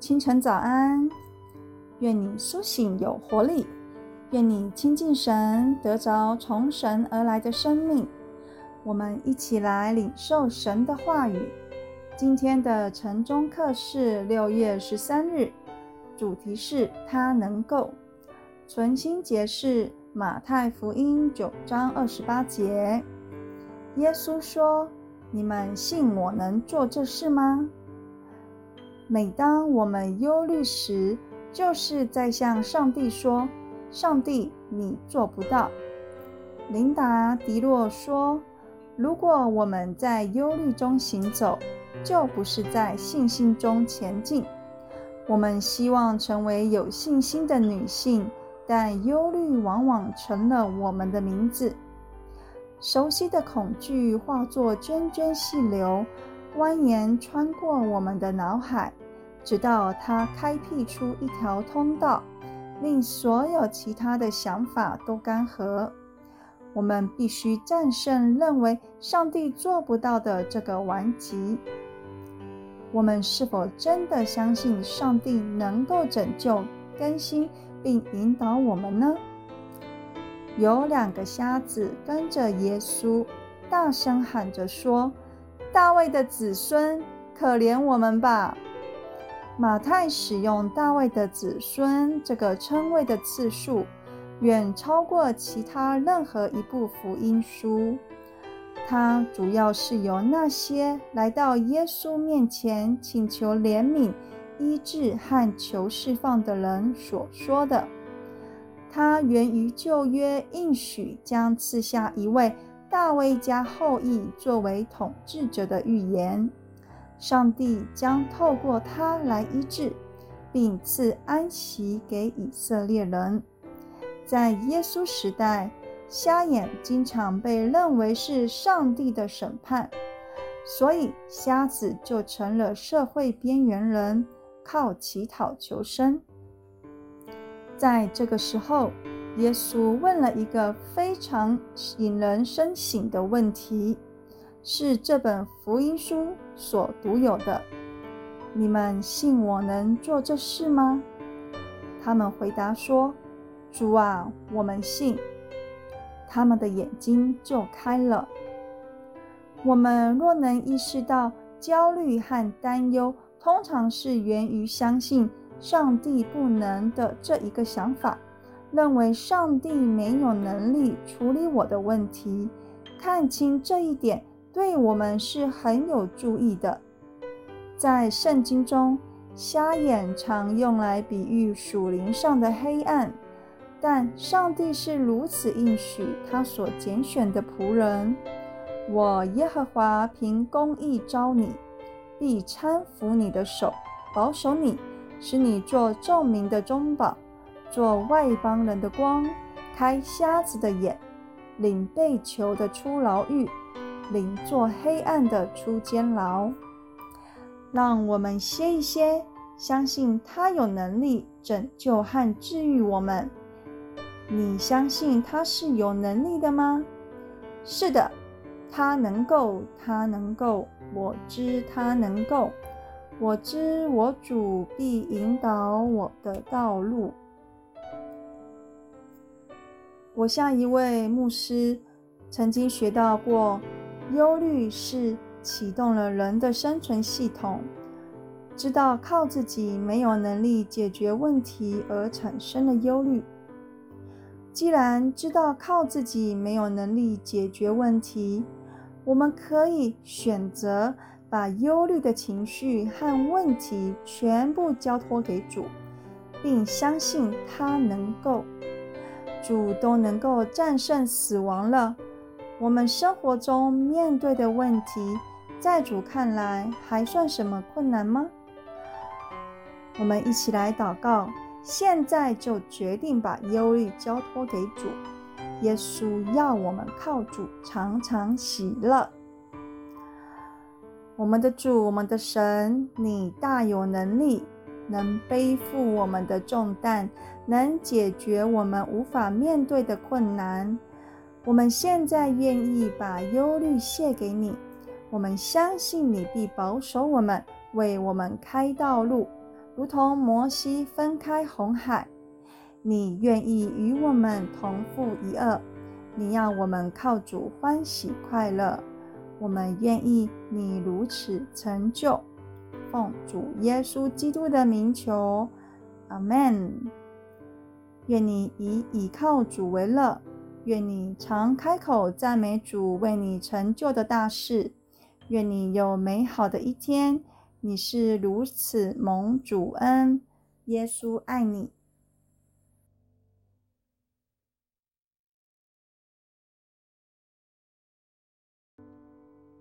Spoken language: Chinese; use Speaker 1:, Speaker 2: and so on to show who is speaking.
Speaker 1: 清晨早安，愿你苏醒有活力，愿你亲近神，得着从神而来的生命。我们一起来领受神的话语。今天的晨钟课是六月十三日，主题是他能够。存心节是马太福音九章二十八节。耶稣说：“你们信我能做这事吗？”每当我们忧虑时，就是在向上帝说：“上帝，你做不到。”琳达·迪洛说：“如果我们在忧虑中行走，就不是在信心中前进。我们希望成为有信心的女性，但忧虑往往成了我们的名字。熟悉的恐惧化作涓涓细流，蜿蜒穿过我们的脑海。”直到它开辟出一条通道，令所有其他的想法都干涸。我们必须战胜认为上帝做不到的这个顽疾。我们是否真的相信上帝能够拯救、更新并引导我们呢？有两个瞎子跟着耶稣，大声喊着说：“大卫的子孙，可怜我们吧！”马太使用“大卫的子孙”这个称谓的次数，远超过其他任何一部福音书。它主要是由那些来到耶稣面前请求怜悯、医治和求释放的人所说的。它源于旧约应许将赐下一位大卫家后裔作为统治者的预言。上帝将透过他来医治，并赐安息给以色列人。在耶稣时代，瞎眼经常被认为是上帝的审判，所以瞎子就成了社会边缘人，靠乞讨求生。在这个时候，耶稣问了一个非常引人深省的问题。是这本福音书所独有的。你们信我能做这事吗？他们回答说：“主啊，我们信。”他们的眼睛就开了。我们若能意识到焦虑和担忧通常是源于相信上帝不能的这一个想法，认为上帝没有能力处理我的问题，看清这一点。对我们是很有助益的。在圣经中，瞎眼常用来比喻属灵上的黑暗，但上帝是如此应许他所拣选的仆人：我耶和华凭公义召你，必搀扶你的手，保守你，使你做众民的中保，做外邦人的光，开瞎子的眼，领被囚的出牢狱。领做黑暗的出监牢，让我们歇一歇，相信他有能力拯救和治愈我们。你相信他是有能力的吗？是的，他能够，他能够，我知他能够，我知我主必引导我的道路。我向一位牧师曾经学到过。忧虑是启动了人的生存系统，知道靠自己没有能力解决问题而产生了忧虑。既然知道靠自己没有能力解决问题，我们可以选择把忧虑的情绪和问题全部交托给主，并相信他能够，主都能够战胜死亡了。我们生活中面对的问题，在主看来还算什么困难吗？我们一起来祷告，现在就决定把忧虑交托给主。耶稣要我们靠主常常喜乐。我们的主，我们的神，你大有能力，能背负我们的重担，能解决我们无法面对的困难。我们现在愿意把忧虑卸给你，我们相信你必保守我们，为我们开道路。如同摩西分开红海。你愿意与我们同负一轭，你要我们靠主欢喜快乐。我们愿意你如此成就。奉主耶稣基督的名求，阿门。愿你以倚靠主为乐，愿你常开口赞美主为你成就的大事。愿你有美好的一天。你是如此蒙主恩，耶稣爱你。